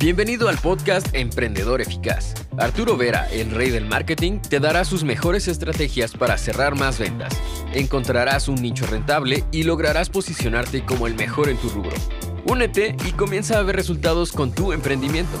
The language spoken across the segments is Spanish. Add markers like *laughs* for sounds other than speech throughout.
Bienvenido al podcast Emprendedor Eficaz. Arturo Vera, el rey del marketing, te dará sus mejores estrategias para cerrar más ventas. Encontrarás un nicho rentable y lograrás posicionarte como el mejor en tu rubro. Únete y comienza a ver resultados con tu emprendimiento.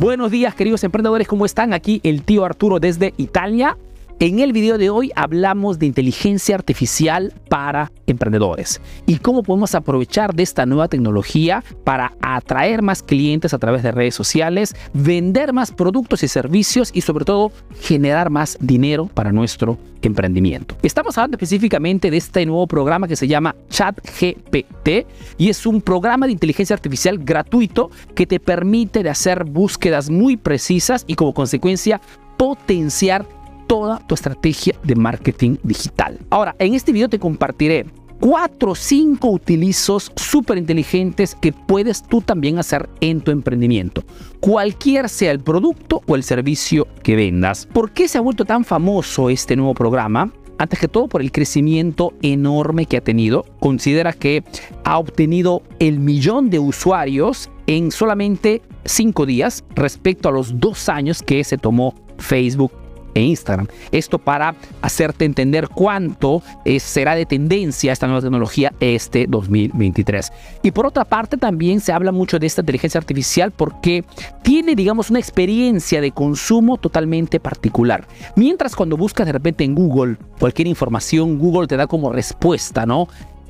Buenos días queridos emprendedores, ¿cómo están? Aquí el tío Arturo desde Italia. En el video de hoy hablamos de inteligencia artificial para emprendedores y cómo podemos aprovechar de esta nueva tecnología para atraer más clientes a través de redes sociales, vender más productos y servicios y sobre todo generar más dinero para nuestro emprendimiento. Estamos hablando específicamente de este nuevo programa que se llama ChatGPT y es un programa de inteligencia artificial gratuito que te permite de hacer búsquedas muy precisas y como consecuencia potenciar toda tu estrategia de marketing digital. Ahora, en este video te compartiré cuatro o cinco utilizos súper inteligentes que puedes tú también hacer en tu emprendimiento, cualquier sea el producto o el servicio que vendas. ¿Por qué se ha vuelto tan famoso este nuevo programa? Antes que todo por el crecimiento enorme que ha tenido. Considera que ha obtenido el millón de usuarios en solamente cinco días respecto a los dos años que se tomó Facebook e Instagram. Esto para hacerte entender cuánto será de tendencia esta nueva tecnología este 2023. Y por otra parte también se habla mucho de esta inteligencia artificial porque tiene, digamos, una experiencia de consumo totalmente particular. Mientras cuando buscas de repente en Google cualquier información, Google te da como respuesta, ¿no?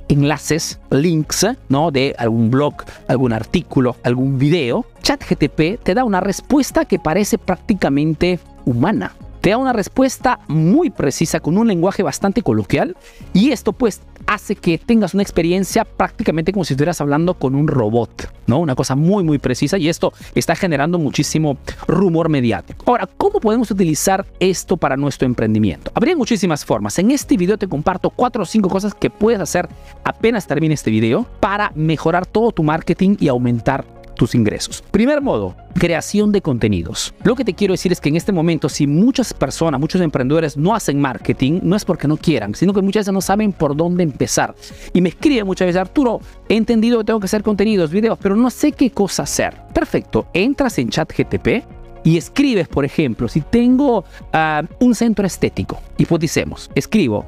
enlaces, links, ¿no? De algún blog, algún artículo, algún video, ChatGTP te da una respuesta que parece prácticamente humana te da una respuesta muy precisa con un lenguaje bastante coloquial y esto pues hace que tengas una experiencia prácticamente como si estuvieras hablando con un robot, ¿no? Una cosa muy muy precisa y esto está generando muchísimo rumor mediático. Ahora, ¿cómo podemos utilizar esto para nuestro emprendimiento? Habría muchísimas formas. En este video te comparto cuatro o cinco cosas que puedes hacer apenas termine este video para mejorar todo tu marketing y aumentar tus ingresos. Primer modo, creación de contenidos. Lo que te quiero decir es que en este momento, si muchas personas, muchos emprendedores no hacen marketing, no es porque no quieran, sino que muchas veces no saben por dónde empezar. Y me escriben muchas veces, Arturo, he entendido que tengo que hacer contenidos, videos, pero no sé qué cosa hacer. Perfecto, entras en ChatGTP y escribes, por ejemplo, si tengo ah, un centro estético, hipoticemos, escribo,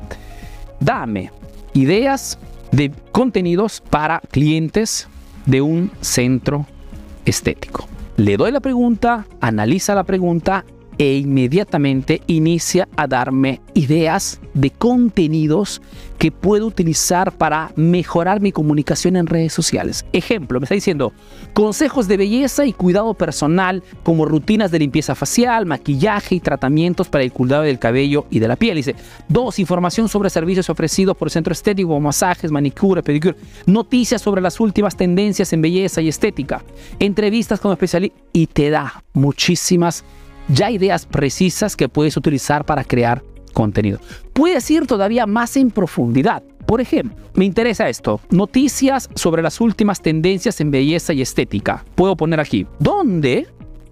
dame ideas de contenidos para clientes de un centro estético. Le doy la pregunta, analiza la pregunta e inmediatamente inicia a darme ideas de contenidos que puedo utilizar para mejorar mi comunicación en redes sociales. Ejemplo, me está diciendo consejos de belleza y cuidado personal como rutinas de limpieza facial, maquillaje y tratamientos para el cuidado del cabello y de la piel. Dice, dos, información sobre servicios ofrecidos por el centro estético, masajes, manicura, pedicure, noticias sobre las últimas tendencias en belleza y estética, entrevistas con especialistas y te da muchísimas ya ideas precisas que puedes utilizar para crear contenido. Puedes ir todavía más en profundidad. Por ejemplo, me interesa esto, noticias sobre las últimas tendencias en belleza y estética. Puedo poner aquí, ¿dónde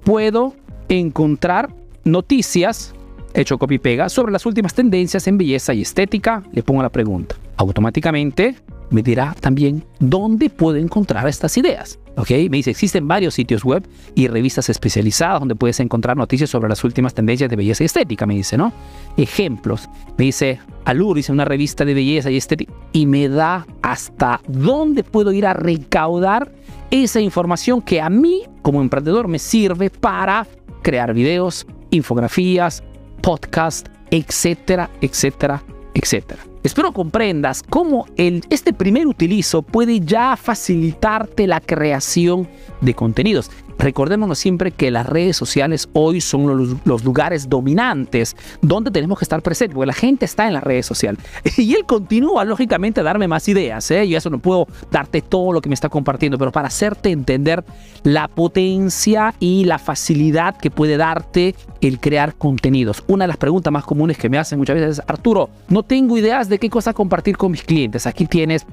puedo encontrar noticias, hecho copy pega, sobre las últimas tendencias en belleza y estética? Le pongo la pregunta. Automáticamente me dirá también dónde puedo encontrar estas ideas. ¿Ok? Me dice, existen varios sitios web y revistas especializadas donde puedes encontrar noticias sobre las últimas tendencias de belleza y estética, me dice, ¿no? Ejemplos. Me dice, Alur, dice una revista de belleza y estética, y me da hasta dónde puedo ir a recaudar esa información que a mí, como emprendedor, me sirve para crear videos, infografías, podcast, etcétera, etcétera, etcétera. Espero comprendas cómo este primer utilizo puede ya facilitarte la creación de contenidos. Recordémonos siempre que las redes sociales hoy son los, lugares dominantes donde tenemos que estar presentes, porque la gente está en las redes sociales. *laughs* Y él continúa, lógicamente, a darme más ideas. ¿eh? Yo eso no puedo darte todo lo que me está compartiendo, pero para hacerte entender la potencia y la facilidad que puede darte el crear contenidos. Una de las preguntas más comunes que me hacen muchas veces es, Arturo, no tengo ideas de qué cosa compartir con mis clientes. Aquí tienes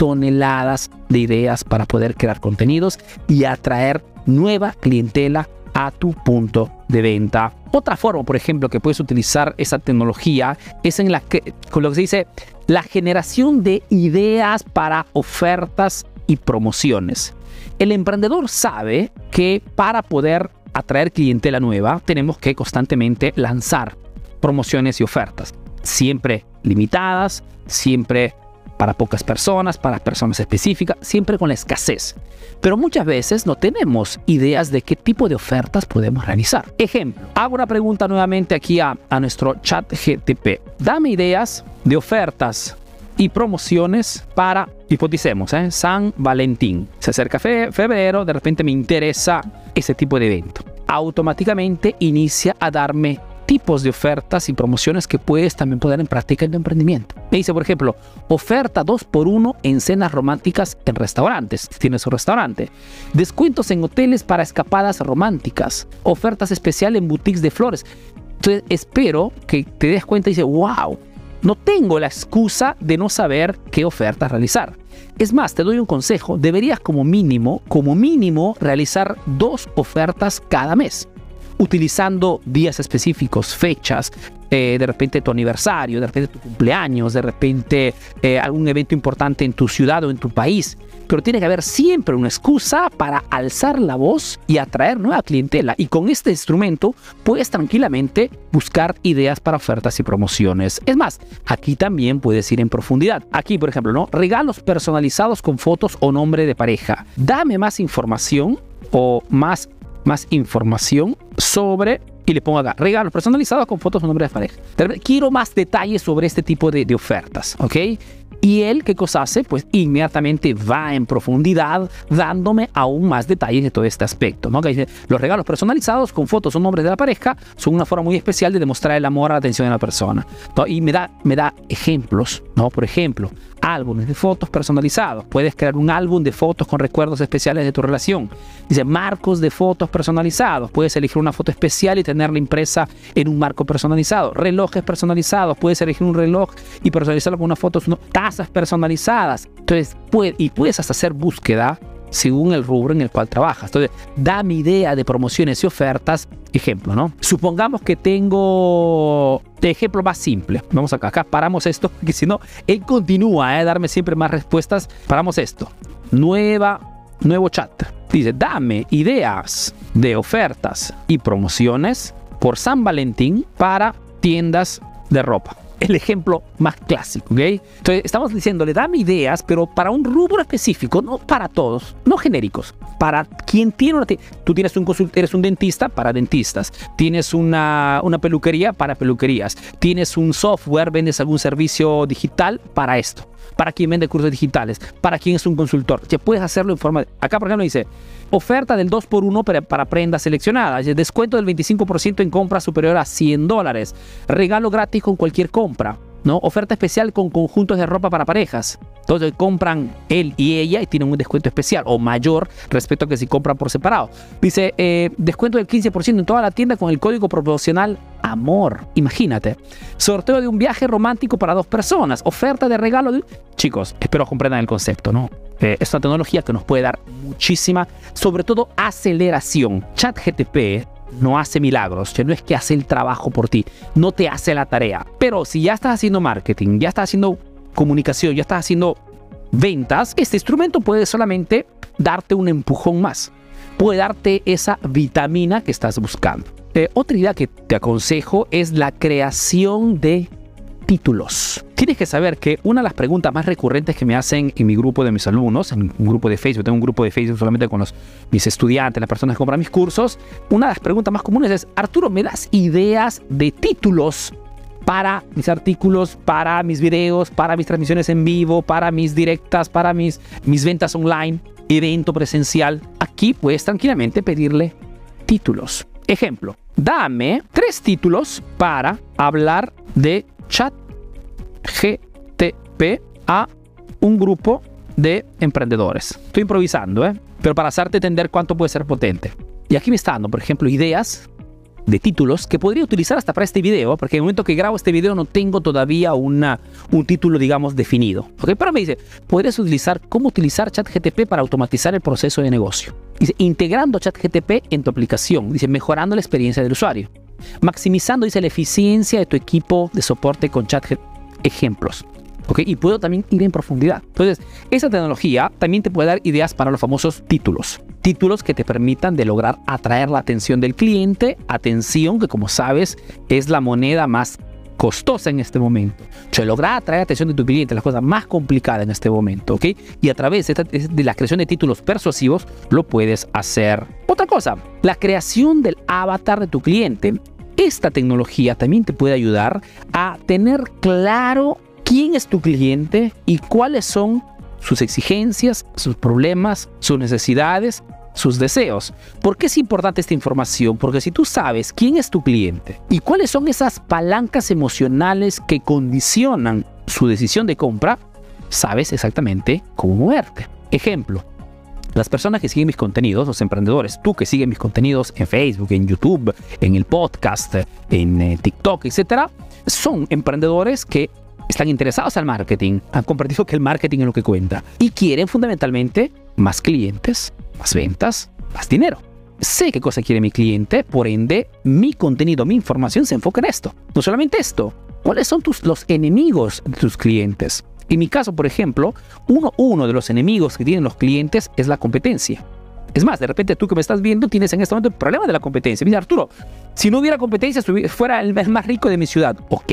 toneladas de ideas para poder crear contenidos y atraer nueva clientela a tu punto de venta. Otra forma, por ejemplo, que puedes utilizar esa tecnología es en la que, con lo que se dice, la generación de ideas para ofertas y promociones. El emprendedor sabe que para poder atraer clientela nueva tenemos que constantemente lanzar promociones y ofertas, siempre limitadas, siempre para pocas personas, para personas específicas, siempre con la escasez. Pero muchas veces no tenemos ideas de qué tipo de ofertas podemos realizar. Ejemplo, hago una pregunta nuevamente aquí a, a nuestro chat GTP. Dame ideas de ofertas y promociones para, hipoticemos, ¿eh? San Valentín. Se acerca febrero, de repente me interesa ese tipo de evento. Automáticamente inicia a darme tipos de ofertas y promociones que puedes también poner en práctica en tu emprendimiento. Me dice, por ejemplo, oferta 2x1 en cenas románticas en restaurantes, si tienes un restaurante. Descuentos en hoteles para escapadas románticas. Ofertas especiales en boutiques de flores. Entonces, espero que te des cuenta y dices, wow, no tengo la excusa de no saber qué ofertas realizar. Es más, te doy un consejo, deberías como mínimo, como mínimo, realizar dos ofertas cada mes utilizando días específicos, fechas, eh, de repente tu aniversario, de repente tu cumpleaños, de repente eh, algún evento importante en tu ciudad o en tu país. Pero tiene que haber siempre una excusa para alzar la voz y atraer nueva clientela. Y con este instrumento puedes tranquilamente buscar ideas para ofertas y promociones. Es más, aquí también puedes ir en profundidad. Aquí, por ejemplo, ¿no? Regalos personalizados con fotos o nombre de pareja. Dame más información o más más información sobre y le pongo acá regalos personalizados con fotos o nombres de pareja. Quiero más detalles sobre este tipo de, de ofertas, ¿ok? Y él, ¿qué cosa hace? Pues inmediatamente va en profundidad dándome aún más detalles de todo este aspecto. ¿no? Que dice, los regalos personalizados con fotos o nombres de la pareja son una forma muy especial de demostrar el amor, la atención de la persona. Y me da, me da ejemplos, ¿no? Por ejemplo, álbumes de fotos personalizados. Puedes crear un álbum de fotos con recuerdos especiales de tu relación. Dice marcos de fotos personalizados. Puedes elegir una foto especial y tenerla impresa en un marco personalizado. Relojes personalizados. Puedes elegir un reloj y personalizarlo con una foto personalizadas. Entonces, puede, y puedes hasta hacer búsqueda según el rubro en el cual trabajas. Entonces, da mi idea de promociones y ofertas. Ejemplo, ¿no? Supongamos que tengo de ejemplo más simple. Vamos acá, acá paramos esto, *laughs* porque si no, él continúa a ¿eh? darme siempre más respuestas. Paramos esto. Nueva, nuevo chat. Dice, dame ideas de ofertas y promociones por San Valentín para tiendas de ropa el ejemplo más clásico, ¿ok? Entonces, estamos diciendo, le dame ideas, pero para un rubro específico, no para todos, no genéricos. Para quien tiene una... Tú tienes un eres un dentista para dentistas. Tienes una, una peluquería para peluquerías. Tienes un software, vendes algún servicio digital para esto para quien vende cursos digitales, para quien es un consultor. Ya puedes hacerlo en forma... Acá, por ejemplo, dice, oferta del 2x1 para, prendas seleccionadas, descuento del 25% en compra superior a 100 dólares, regalo gratis con cualquier compra. ¿no? Oferta especial con conjuntos de ropa para parejas. Entonces compran él y ella y tienen un descuento especial o mayor respecto a que si compran por separado. Dice, eh, descuento del 15% en toda la tienda con el código proporcional amor. Imagínate. Sorteo de un viaje romántico para dos personas. Oferta de regalo. Chicos, espero comprendan el concepto, ¿no? Eh, es una tecnología que nos puede dar muchísima, sobre todo aceleración. ChatGTP no hace milagros, no es que hace el trabajo por ti, no te hace la tarea. Pero si ya estás haciendo marketing, ya estás haciendo comunicación, ya estás haciendo ventas, este instrumento puede solamente darte un empujón más, puede darte esa vitamina que estás buscando. Eh, otra idea que te aconsejo es la creación de títulos. Tienes que saber que una de las preguntas más recurrentes que me hacen en mi grupo de mis alumnos, en un grupo de Facebook, tengo un grupo de Facebook solamente con mis estudiantes, las personas que compran mis cursos, una de las preguntas más comunes es, Arturo, ¿me das ideas de títulos para mis artículos, para mis videos, para mis transmisiones en vivo, para mis directas, para mis, mis ventas online, evento presencial? Aquí puedes tranquilamente pedirle títulos. Ejemplo, dame tres títulos para hablar de chat GTP a un grupo de emprendedores. Estoy improvisando, ¿eh? Pero para hacerte entender cuánto puede ser potente. Y aquí me está dando, por ejemplo, ideas de títulos que podría utilizar hasta para este video, porque en el momento que grabo este video no tengo todavía una, un título, digamos, definido. ¿ok? Pero me dice, podrías utilizar cómo utilizar ChatGTP para automatizar el proceso de negocio. Dice, integrando ChatGTP en tu aplicación. Dice, mejorando la experiencia del usuario. Maximizando, dice, la eficiencia de tu equipo de soporte con ChatGPT ejemplos. ¿ok? Y puedo también ir en profundidad. Entonces, esa tecnología también te puede dar ideas para los famosos títulos. Títulos que te permitan de lograr atraer la atención del cliente, atención que como sabes es la moneda más costosa en este momento. O sea, lograr atraer la atención de tu cliente es la cosa más complicada en este momento, ¿ok? Y a través de la creación de títulos persuasivos lo puedes hacer. Otra cosa, la creación del avatar de tu cliente. Esta tecnología también te puede ayudar a tener claro quién es tu cliente y cuáles son sus exigencias, sus problemas, sus necesidades sus deseos. ¿Por qué es importante esta información? Porque si tú sabes quién es tu cliente y cuáles son esas palancas emocionales que condicionan su decisión de compra, sabes exactamente cómo moverte. Ejemplo, las personas que siguen mis contenidos, los emprendedores, tú que sigues mis contenidos en Facebook, en YouTube, en el podcast, en eh, TikTok, etcétera, son emprendedores que están interesados al marketing, han comprendido que el marketing es lo que cuenta y quieren fundamentalmente más clientes, más ventas, más dinero. Sé qué cosa quiere mi cliente, por ende, mi contenido, mi información se enfoca en esto. No solamente esto, ¿cuáles son tus, los enemigos de tus clientes? En mi caso, por ejemplo, uno, uno de los enemigos que tienen los clientes es la competencia. Es más, de repente tú que me estás viendo tienes en este momento el problema de la competencia. Mira, Arturo, si no hubiera competencia, fuera el más rico de mi ciudad. Ok.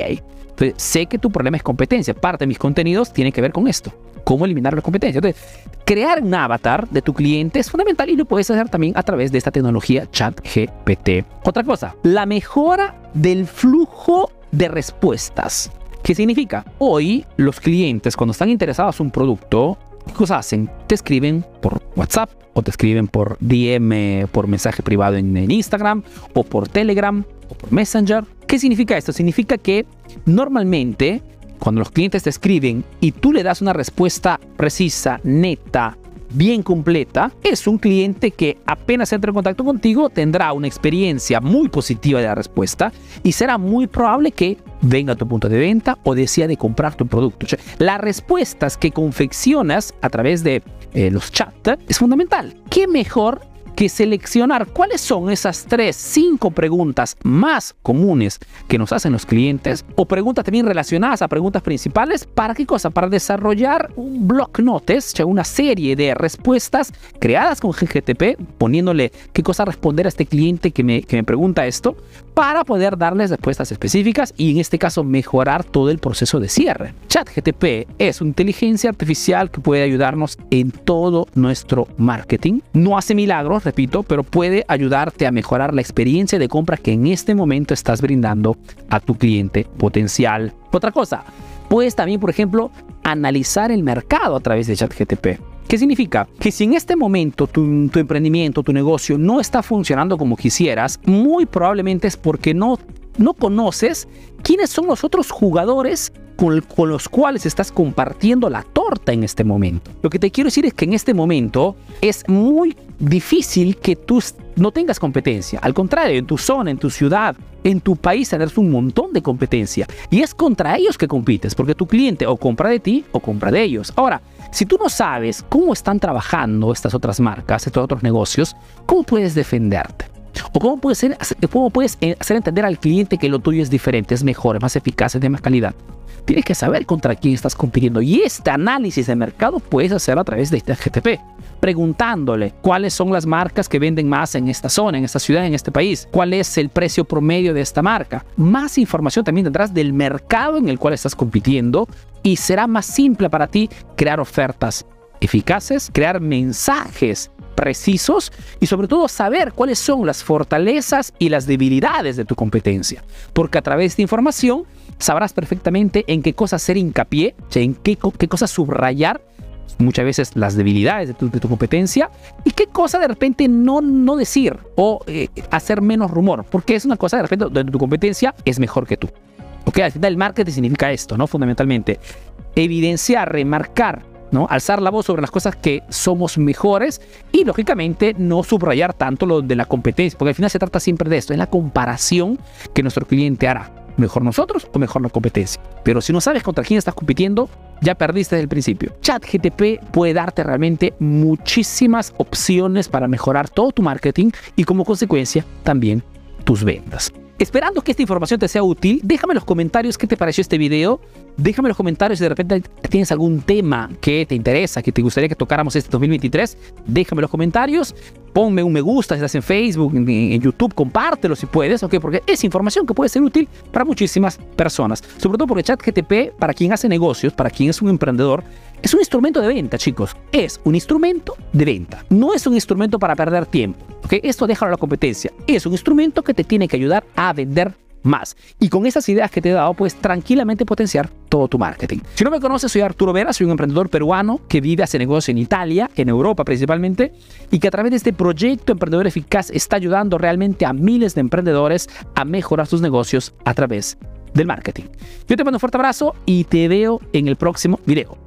Entonces, sé que tu problema es competencia. Parte de mis contenidos tiene que ver con esto. Cómo eliminar la competencia. Entonces, crear un avatar de tu cliente es fundamental y lo puedes hacer también a través de esta tecnología ChatGPT. Otra cosa, la mejora del flujo de respuestas. ¿Qué significa? Hoy los clientes cuando están interesados en un producto ¿Qué cosas hacen? Te escriben por WhatsApp o te escriben por DM, por mensaje privado en, Instagram o por Telegram o por Messenger. ¿Qué significa esto? Significa que normalmente cuando los clientes te escriben y tú le das una respuesta precisa, neta, bien completa, es un cliente que apenas entre en contacto contigo tendrá una experiencia muy positiva de la respuesta y será muy probable que venga a tu punto de venta o decida de comprar tu producto. las respuestas que confeccionas a través de eh, los chats es fundamental. ¿Qué mejor que seleccionar cuáles son esas tres, cinco preguntas más comunes que nos hacen los clientes o preguntas también relacionadas a preguntas principales. ¿Para qué cosa? Para desarrollar un block notes, una serie de respuestas creadas con GGTP, poniéndole qué cosa responder a este cliente que me, que me pregunta esto, para poder darles respuestas específicas y en este caso mejorar todo el proceso de cierre. ChatGTP es una inteligencia artificial que puede ayudarnos en todo nuestro marketing. No hace milagros, repito, pero puede ayudarte a mejorar la experiencia de compra que en este momento estás brindando a tu cliente potencial. Otra cosa, puedes también, por ejemplo, analizar el mercado a través de ChatGTP. ¿Qué significa? Que si en este momento tu, tu, emprendimiento, tu negocio no está funcionando como quisieras, muy probablemente es porque no, no conoces quiénes son los otros jugadores con, los cuales estás compartiendo la torta en este momento. Lo que te quiero decir es que en este momento es muy difícil que tú no tengas competencia. Al contrario, en tu zona, en tu ciudad, en tu país tendrás un montón de competencia. Y es contra ellos que compites, porque tu cliente o compra de ti o compra de ellos. Ahora, si tú no sabes cómo están trabajando estas otras marcas, estos otros negocios, ¿cómo puedes defenderte? ¿O cómo puedes, eh, hacer entender al cliente que lo tuyo es diferente, es mejor, es más eficaz, es de más calidad? Tienes que saber contra quién estás compitiendo y este análisis de mercado puedes hacerlo a través de este GTP, preguntándole cuáles son las marcas que venden más en esta zona, en esta ciudad, en este país, cuál es el precio promedio de esta marca. Más información también tendrás del mercado en el cual estás compitiendo y será más simple para ti crear ofertas eficaces, crear mensajes precisos y sobre todo saber cuáles son las fortalezas y las debilidades de tu competencia. Porque a través de información sabrás perfectamente en qué cosas hacer hincapié, en qué, qué cosas subrayar, muchas veces las debilidades de tu, competencia y qué cosa de repente no, no decir o eh, hacer menos rumor, porque es una cosa de repente donde tu competencia es mejor que tú. Ok, al final el marketing significa esto, ¿no? Fundamentalmente, evidenciar, remarcar, ¿no? Alzar la voz sobre las cosas que somos mejores y lógicamente no subrayar tanto lo de la competencia, porque al final se trata siempre de esto, es la comparación que nuestro cliente hará mejor nosotros o mejor la competencia. Pero si no sabes contra quién estás compitiendo, ya perdiste desde el principio. ChatGTP puede darte realmente muchísimas opciones para mejorar todo tu marketing y como consecuencia también tus ventas. Esperando que esta información te sea útil, déjame en los comentarios qué te pareció este video. Déjame en los comentarios si de repente tienes algún tema que te interesa, que te gustaría que tocáramos este 2023. Déjame en los comentarios. Ponme un me gusta si estás en Facebook, en, YouTube, compártelo si puedes, ¿ok? Porque es información que puede ser útil para muchísimas personas. Sobre todo porque ChatGTP, para quien hace negocios, para quien es un emprendedor, es un instrumento de venta, chicos. Es un instrumento de venta. No es un instrumento para perder tiempo. ¿ok? Esto déjalo a la competencia. Es un instrumento que te tiene que ayudar a vender más. Y con esas ideas que te he dado, puedes tranquilamente potenciar todo tu marketing. Si no me conoces, soy Arturo Vera, soy un emprendedor peruano que vive, hace negocio en Italia, en Europa principalmente, y que a través de este proyecto Emprendedor Eficaz está ayudando realmente a miles de emprendedores a mejorar sus negocios a través del marketing. Yo te mando un fuerte abrazo y te veo en el próximo video.